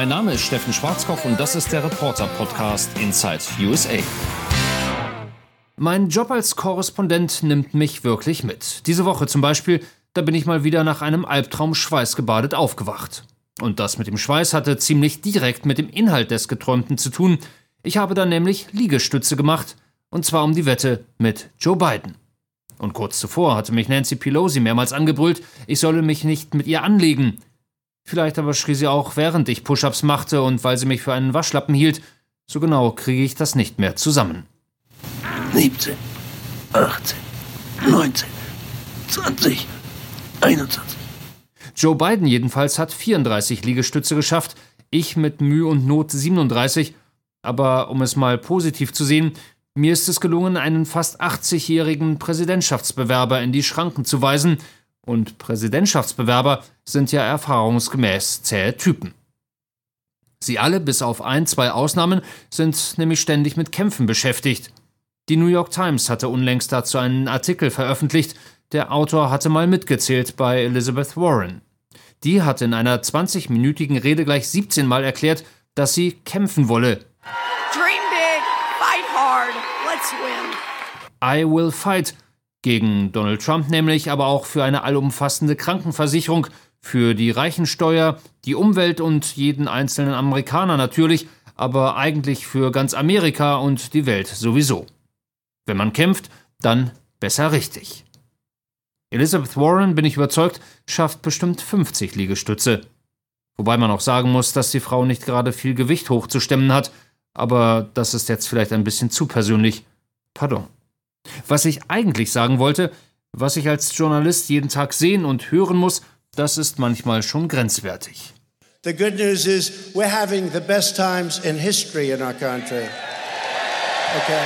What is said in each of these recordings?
Mein Name ist Steffen Schwarzkopf und das ist der Reporter-Podcast Inside USA. Mein Job als Korrespondent nimmt mich wirklich mit. Diese Woche zum Beispiel, da bin ich mal wieder nach einem Albtraum schweißgebadet aufgewacht. Und das mit dem Schweiß hatte ziemlich direkt mit dem Inhalt des Geträumten zu tun. Ich habe dann nämlich Liegestütze gemacht, und zwar um die Wette mit Joe Biden. Und kurz zuvor hatte mich Nancy Pelosi mehrmals angebrüllt, ich solle mich nicht mit ihr anlegen. Vielleicht aber schrie sie auch, während ich Push-ups machte und weil sie mich für einen Waschlappen hielt. So genau kriege ich das nicht mehr zusammen. 17, 18, 19, 20, 21. Joe Biden jedenfalls hat 34 Liegestütze geschafft, ich mit Mühe und Not 37. Aber um es mal positiv zu sehen, mir ist es gelungen, einen fast 80-jährigen Präsidentschaftsbewerber in die Schranken zu weisen. Und Präsidentschaftsbewerber sind ja erfahrungsgemäß zähe Typen. Sie alle, bis auf ein, zwei Ausnahmen, sind nämlich ständig mit Kämpfen beschäftigt. Die New York Times hatte unlängst dazu einen Artikel veröffentlicht, der Autor hatte mal mitgezählt bei Elizabeth Warren. Die hatte in einer 20-minütigen Rede gleich 17 Mal erklärt, dass sie kämpfen wolle. Dream big, fight hard, let's win. I will fight. Gegen Donald Trump nämlich, aber auch für eine allumfassende Krankenversicherung, für die Reichensteuer, die Umwelt und jeden einzelnen Amerikaner natürlich, aber eigentlich für ganz Amerika und die Welt sowieso. Wenn man kämpft, dann besser richtig. Elizabeth Warren, bin ich überzeugt, schafft bestimmt 50 Liegestütze. Wobei man auch sagen muss, dass die Frau nicht gerade viel Gewicht hochzustemmen hat, aber das ist jetzt vielleicht ein bisschen zu persönlich. Pardon. Was ich eigentlich sagen wollte, was ich als Journalist jeden Tag sehen und hören muss, das ist manchmal schon grenzwertig. The good news is we're having the best times in history in our country. Okay.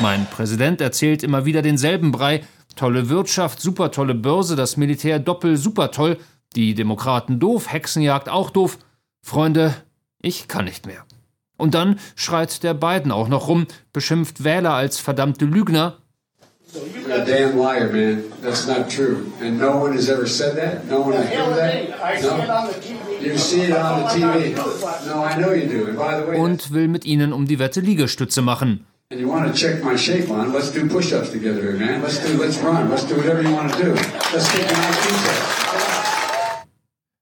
Mein Präsident erzählt immer wieder denselben Brei. Tolle Wirtschaft, super tolle Börse, das Militär doppel super toll, die Demokraten doof, Hexenjagd auch doof. Freunde, ich kann nicht mehr. Und dann schreit der Biden auch noch rum, beschimpft Wähler als verdammte Lügner. You're a damn liar, man. That's not true. And no one has ever said that? No one has heard that? No? You see it on the TV. No, I know you do. And by the way, Und will mit ihnen um die Wette Liegestütze machen. and you want to check my shape on, let's do push-ups together here, man. Let's do, let's run. Let's do whatever you want to do. Let's take an IQ test.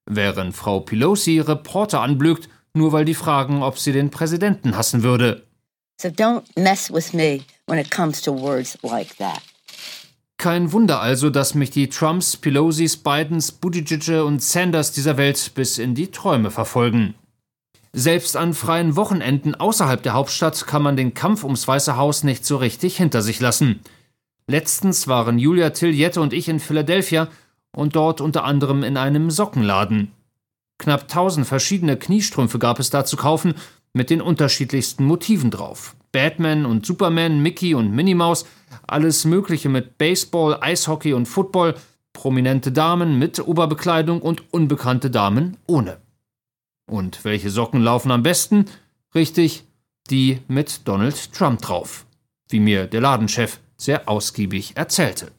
Während Frau Pelosi Reporter anblökt, nur weil die fragen, ob sie den Präsidenten hassen würde. So don't mess with me when it comes to words like that. Kein Wunder also, dass mich die Trumps, Pelosis, Bidens, Buttigieg und Sanders dieser Welt bis in die Träume verfolgen. Selbst an freien Wochenenden außerhalb der Hauptstadt kann man den Kampf ums Weiße Haus nicht so richtig hinter sich lassen. Letztens waren Julia Tillette und ich in Philadelphia und dort unter anderem in einem Sockenladen. Knapp tausend verschiedene Kniestrümpfe gab es da zu kaufen, mit den unterschiedlichsten Motiven drauf. Batman und Superman, Mickey und Minnie Maus, alles Mögliche mit Baseball, Eishockey und Football, prominente Damen mit Oberbekleidung und unbekannte Damen ohne. Und welche Socken laufen am besten? Richtig, die mit Donald Trump drauf. Wie mir der Ladenchef sehr ausgiebig erzählte.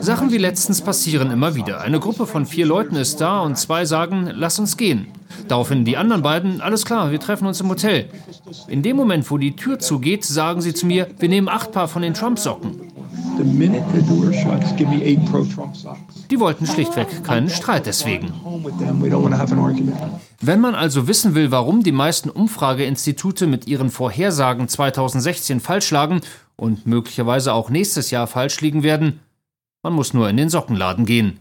Sachen wie letztens passieren immer wieder. Eine Gruppe von vier Leuten ist da und zwei sagen, lass uns gehen. Daraufhin die anderen beiden, alles klar, wir treffen uns im Hotel. In dem Moment, wo die Tür zugeht, sagen sie zu mir, wir nehmen acht Paar von den Trump-Socken. Die wollten schlichtweg keinen Streit deswegen. Wenn man also wissen will, warum die meisten Umfrageinstitute mit ihren Vorhersagen 2016 falsch lagen und möglicherweise auch nächstes Jahr falsch liegen werden, man muss nur in den Sockenladen gehen.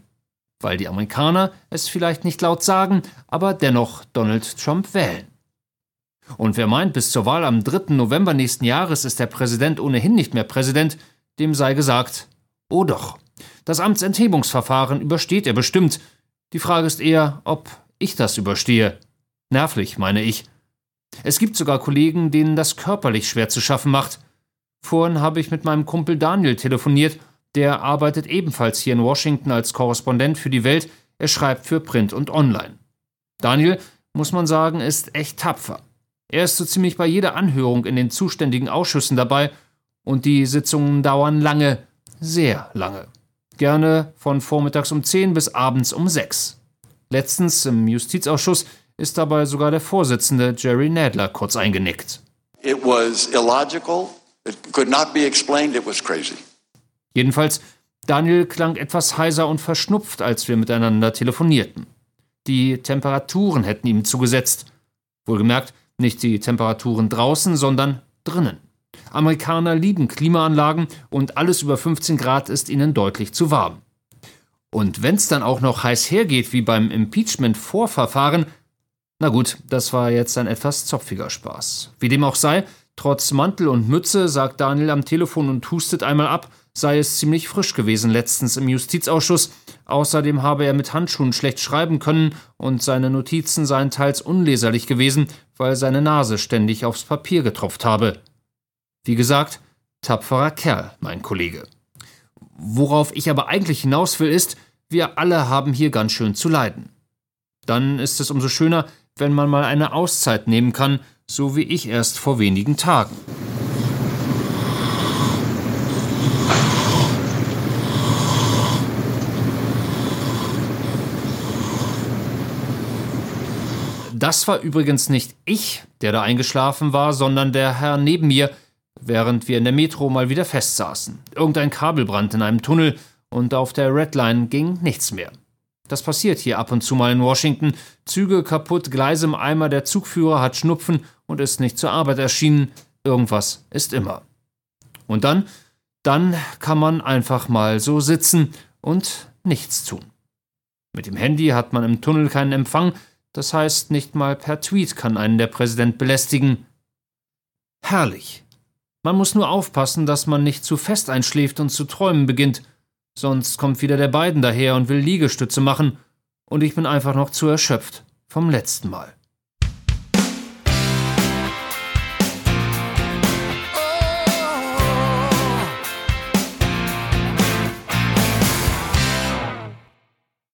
Weil die Amerikaner es vielleicht nicht laut sagen, aber dennoch Donald Trump wählen. Und wer meint, bis zur Wahl am 3. November nächsten Jahres ist der Präsident ohnehin nicht mehr Präsident, dem sei gesagt, oh doch. Das Amtsenthebungsverfahren übersteht er bestimmt. Die Frage ist eher, ob ich das überstehe. Nervlich, meine ich. Es gibt sogar Kollegen, denen das körperlich schwer zu schaffen macht. Vorhin habe ich mit meinem Kumpel Daniel telefoniert, der arbeitet ebenfalls hier in Washington als Korrespondent für die Welt, er schreibt für Print und Online. Daniel, muss man sagen, ist echt tapfer. Er ist so ziemlich bei jeder Anhörung in den zuständigen Ausschüssen dabei und die Sitzungen dauern lange, sehr lange. Gerne von vormittags um 10 bis abends um 6. Letztens im Justizausschuss ist dabei sogar der Vorsitzende Jerry Nadler kurz eingenickt. It was illogical. It could not be explained. It was crazy. Jedenfalls, Daniel klang etwas heiser und verschnupft, als wir miteinander telefonierten. Die Temperaturen hätten ihm zugesetzt. Wohlgemerkt, nicht die Temperaturen draußen, sondern drinnen. Amerikaner lieben Klimaanlagen und alles über 15 Grad ist ihnen deutlich zu warm. Und wenn's dann auch noch heiß hergeht wie beim Impeachment-Vorverfahren, na gut, das war jetzt ein etwas zopfiger Spaß. Wie dem auch sei, trotz Mantel und Mütze sagt Daniel am Telefon und hustet einmal ab, sei es ziemlich frisch gewesen letztens im Justizausschuss. Außerdem habe er mit Handschuhen schlecht schreiben können und seine Notizen seien teils unleserlich gewesen, weil seine Nase ständig aufs Papier getropft habe. Wie gesagt, tapferer Kerl, mein Kollege. Worauf ich aber eigentlich hinaus will, ist, wir alle haben hier ganz schön zu leiden. Dann ist es umso schöner, wenn man mal eine Auszeit nehmen kann, so wie ich erst vor wenigen Tagen. Das war übrigens nicht ich, der da eingeschlafen war, sondern der Herr neben mir, während wir in der Metro mal wieder festsaßen. Irgendein Kabelbrand in einem Tunnel und auf der Redline ging nichts mehr. Das passiert hier ab und zu mal in Washington. Züge kaputt, Gleise im Eimer, der Zugführer hat Schnupfen und ist nicht zur Arbeit erschienen. Irgendwas ist immer. Und dann, dann kann man einfach mal so sitzen und nichts tun. Mit dem Handy hat man im Tunnel keinen Empfang, das heißt, nicht mal per Tweet kann einen der Präsident belästigen. Herrlich. Man muss nur aufpassen, dass man nicht zu fest einschläft und zu träumen beginnt, sonst kommt wieder der Biden daher und will Liegestütze machen, und ich bin einfach noch zu erschöpft vom letzten Mal.